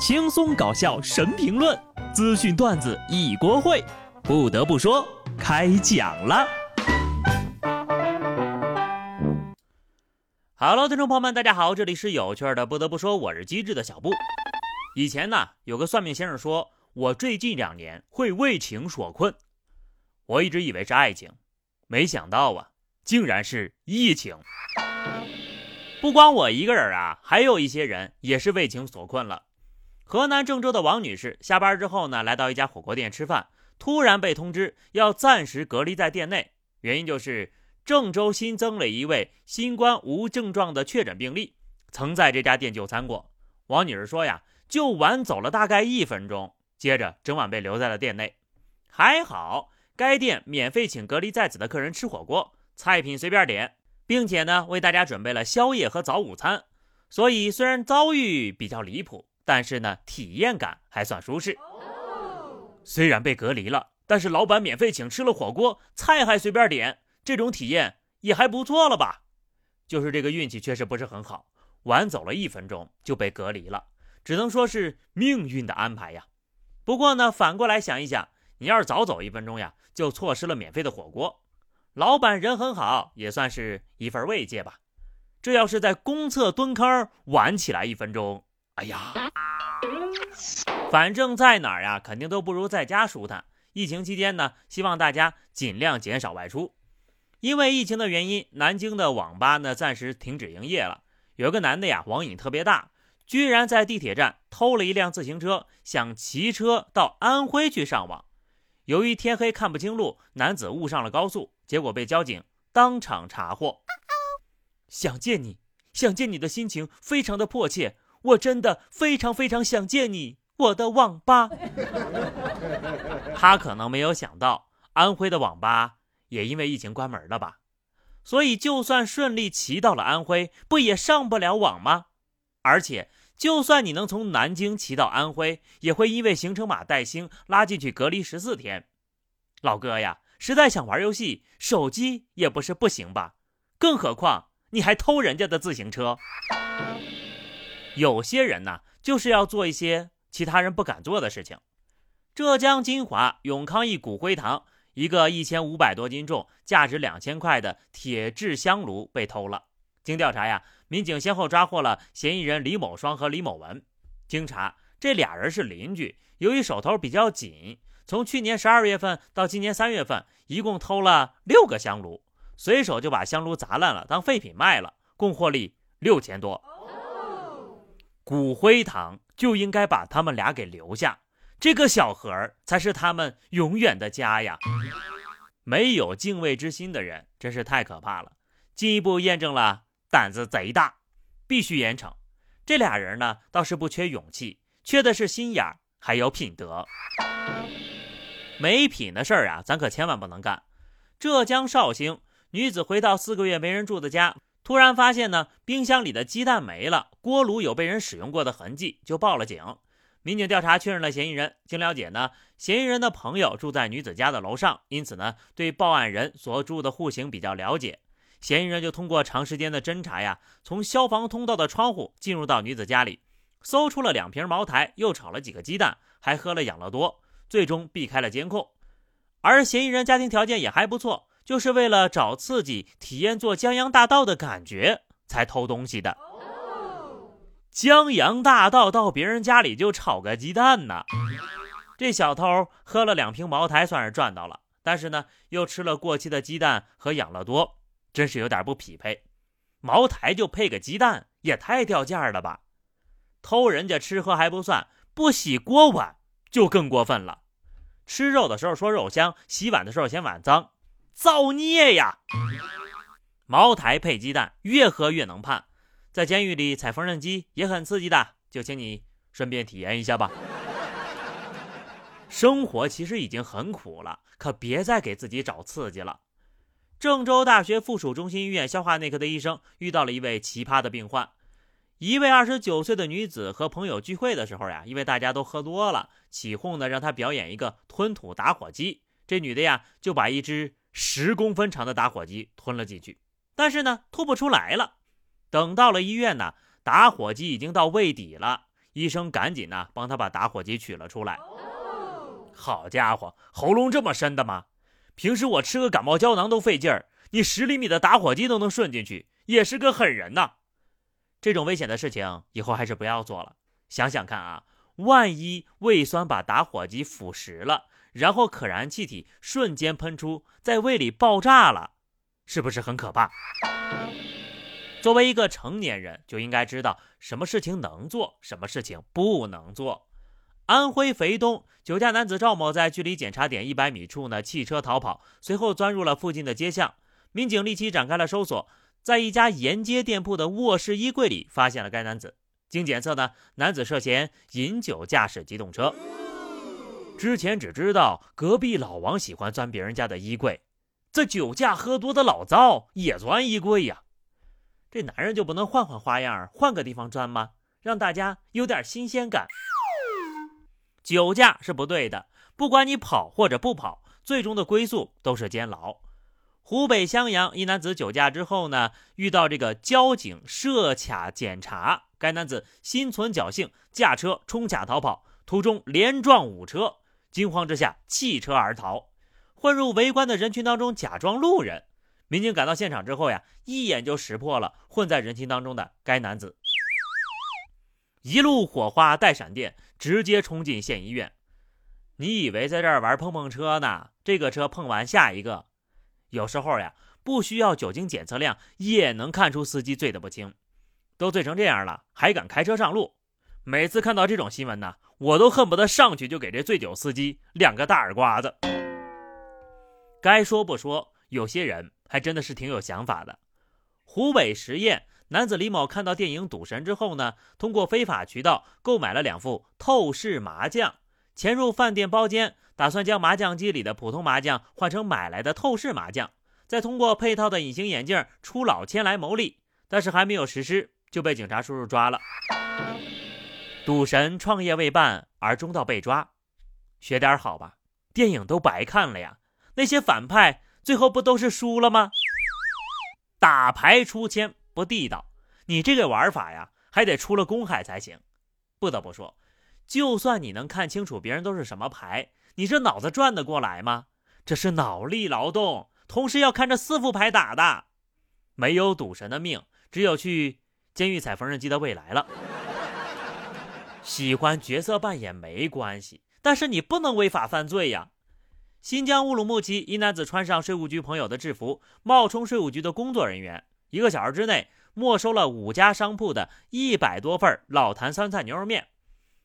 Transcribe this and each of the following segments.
轻松搞笑神评论，资讯段子一锅烩。不得不说，开讲了。Hello，听众朋友们，大家好，这里是有趣的。不得不说，我是机智的小布。以前呢，有个算命先生说我最近两年会为情所困，我一直以为是爱情，没想到啊，竟然是疫情。不光我一个人啊，还有一些人也是为情所困了。河南郑州的王女士下班之后呢，来到一家火锅店吃饭，突然被通知要暂时隔离在店内，原因就是郑州新增了一位新冠无症状的确诊病例，曾在这家店就餐过。王女士说呀，就晚走了大概一分钟，接着整晚被留在了店内。还好，该店免费请隔离在此的客人吃火锅，菜品随便点。并且呢，为大家准备了宵夜和早午餐，所以虽然遭遇比较离谱，但是呢，体验感还算舒适。虽然被隔离了，但是老板免费请吃了火锅，菜还随便点，这种体验也还不错了吧？就是这个运气确实不是很好，晚走了一分钟就被隔离了，只能说是命运的安排呀。不过呢，反过来想一想，你要是早走一分钟呀，就错失了免费的火锅。老板人很好，也算是一份慰藉吧。这要是在公厕蹲坑晚起来一分钟，哎呀，反正在哪儿呀，肯定都不如在家舒坦。疫情期间呢，希望大家尽量减少外出。因为疫情的原因，南京的网吧呢暂时停止营业了。有个男的呀，网瘾特别大，居然在地铁站偷了一辆自行车，想骑车到安徽去上网。由于天黑看不清路，男子误上了高速。结果被交警当场查获。想见你，想见你的心情非常的迫切，我真的非常非常想见你，我的网吧。他可能没有想到，安徽的网吧也因为疫情关门了吧？所以就算顺利骑到了安徽，不也上不了网吗？而且，就算你能从南京骑到安徽，也会因为行程码带星拉进去隔离十四天。老哥呀！实在想玩游戏，手机也不是不行吧？更何况你还偷人家的自行车。有些人呢，就是要做一些其他人不敢做的事情。浙江金华永康一骨灰堂，一个一千五百多斤重、价值两千块的铁制香炉被偷了。经调查呀，民警先后抓获了嫌疑人李某双和李某文。经查，这俩人是邻居，由于手头比较紧。从去年十二月份到今年三月份，一共偷了六个香炉，随手就把香炉砸烂了，当废品卖了，共获利六千多。骨灰堂就应该把他们俩给留下，这个小盒才是他们永远的家呀！没有敬畏之心的人真是太可怕了，进一步验证了胆子贼大，必须严惩。这俩人呢，倒是不缺勇气，缺的是心眼还有品德。没品的事儿啊，咱可千万不能干。浙江绍兴女子回到四个月没人住的家，突然发现呢，冰箱里的鸡蛋没了，锅炉有被人使用过的痕迹，就报了警。民警调查确认了嫌疑人。经了解呢，嫌疑人的朋友住在女子家的楼上，因此呢，对报案人所住的户型比较了解。嫌疑人就通过长时间的侦查呀，从消防通道的窗户进入到女子家里，搜出了两瓶茅台，又炒了几个鸡蛋，还喝了养乐多。最终避开了监控，而嫌疑人家庭条件也还不错，就是为了找刺激，体验做江洋大盗的感觉才偷东西的。江洋大盗到别人家里就炒个鸡蛋呢？这小偷喝了两瓶茅台算是赚到了，但是呢，又吃了过期的鸡蛋和养乐多，真是有点不匹配。茅台就配个鸡蛋，也太掉价了吧？偷人家吃喝还不算，不洗锅碗。就更过分了，吃肉的时候说肉香，洗碗的时候嫌碗脏，造孽呀！茅台配鸡蛋，越喝越能判。在监狱里踩缝纫机也很刺激的，就请你顺便体验一下吧。生活其实已经很苦了，可别再给自己找刺激了。郑州大学附属中心医院消化内科的医生遇到了一位奇葩的病患。一位二十九岁的女子和朋友聚会的时候呀，因为大家都喝多了，起哄的，让她表演一个吞吐打火机。这女的呀，就把一只十公分长的打火机吞了进去，但是呢，吐不出来了。等到了医院呢，打火机已经到胃底了，医生赶紧呢帮他把打火机取了出来。好家伙，喉咙这么深的吗？平时我吃个感冒胶囊都费劲儿，你十厘米的打火机都能顺进去，也是个狠人呐！这种危险的事情以后还是不要做了。想想看啊，万一胃酸把打火机腐蚀了，然后可燃气体瞬间喷出，在胃里爆炸了，是不是很可怕？作为一个成年人，就应该知道什么事情能做，什么事情不能做。安徽肥东酒驾男子赵某在距离检查点一百米处呢，弃车逃跑，随后钻入了附近的街巷。民警立即展开了搜索，在一家沿街店铺的卧室衣柜里发现了该男子。经检测呢，男子涉嫌饮酒驾驶机动车。之前只知道隔壁老王喜欢钻别人家的衣柜，这酒驾喝多的老赵也钻衣柜呀。这男人就不能换换花样，换个地方钻吗？让大家有点新鲜感。酒驾是不对的，不管你跑或者不跑，最终的归宿都是监牢。湖北襄阳一男子酒驾之后呢，遇到这个交警设卡检查，该男子心存侥幸，驾车冲卡逃跑，途中连撞五车，惊慌之下弃车而逃，混入围观的人群当中，假装路人。民警赶到现场之后呀，一眼就识破了混在人群当中的该男子。一路火花带闪电，直接冲进县医院。你以为在这儿玩碰碰车呢？这个车碰完下一个。有时候呀，不需要酒精检测量也能看出司机醉得不轻。都醉成这样了，还敢开车上路？每次看到这种新闻呢，我都恨不得上去就给这醉酒司机两个大耳刮子。该说不说，有些人还真的是挺有想法的。湖北十堰。男子李某看到电影《赌神》之后呢，通过非法渠道购买了两副透视麻将，潜入饭店包间，打算将麻将机里的普通麻将换成买来的透视麻将，再通过配套的隐形眼镜出老千来牟利。但是还没有实施，就被警察叔叔抓了。赌神创业未半而中道被抓，学点好吧，电影都白看了呀，那些反派最后不都是输了吗？打牌出千。不地道，你这个玩法呀，还得出了公海才行。不得不说，就算你能看清楚别人都是什么牌，你这脑子转得过来吗？这是脑力劳动，同时要看着四副牌打的，没有赌神的命，只有去监狱踩缝纫机的未来了。喜欢角色扮演没关系，但是你不能违法犯罪呀。新疆乌鲁木齐一男子穿上税务局朋友的制服，冒充税务局的工作人员。一个小时之内没收了五家商铺的一百多份老坛酸菜牛肉面，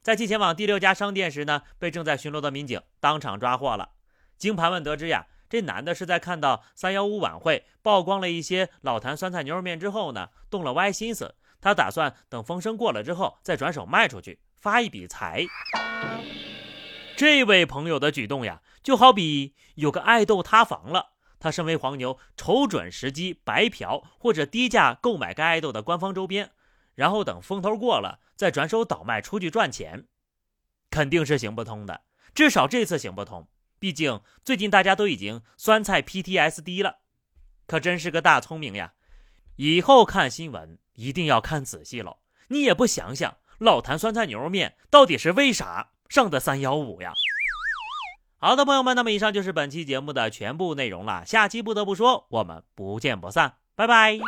在其前往第六家商店时呢，被正在巡逻的民警当场抓获了。经盘问得知呀，这男的是在看到三幺五晚会曝光了一些老坛酸菜牛肉面之后呢，动了歪心思，他打算等风声过了之后再转手卖出去，发一笔财。这位朋友的举动呀，就好比有个爱豆塌房了。他身为黄牛，瞅准时机白嫖或者低价购买该爱豆的官方周边，然后等风头过了再转手倒卖出去赚钱，肯定是行不通的。至少这次行不通，毕竟最近大家都已经酸菜 PTSD 了。可真是个大聪明呀！以后看新闻一定要看仔细喽。你也不想想，老坛酸菜牛肉面到底是为啥上的三幺五呀？好的，朋友们，那么以上就是本期节目的全部内容了。下期不得不说，我们不见不散，拜拜。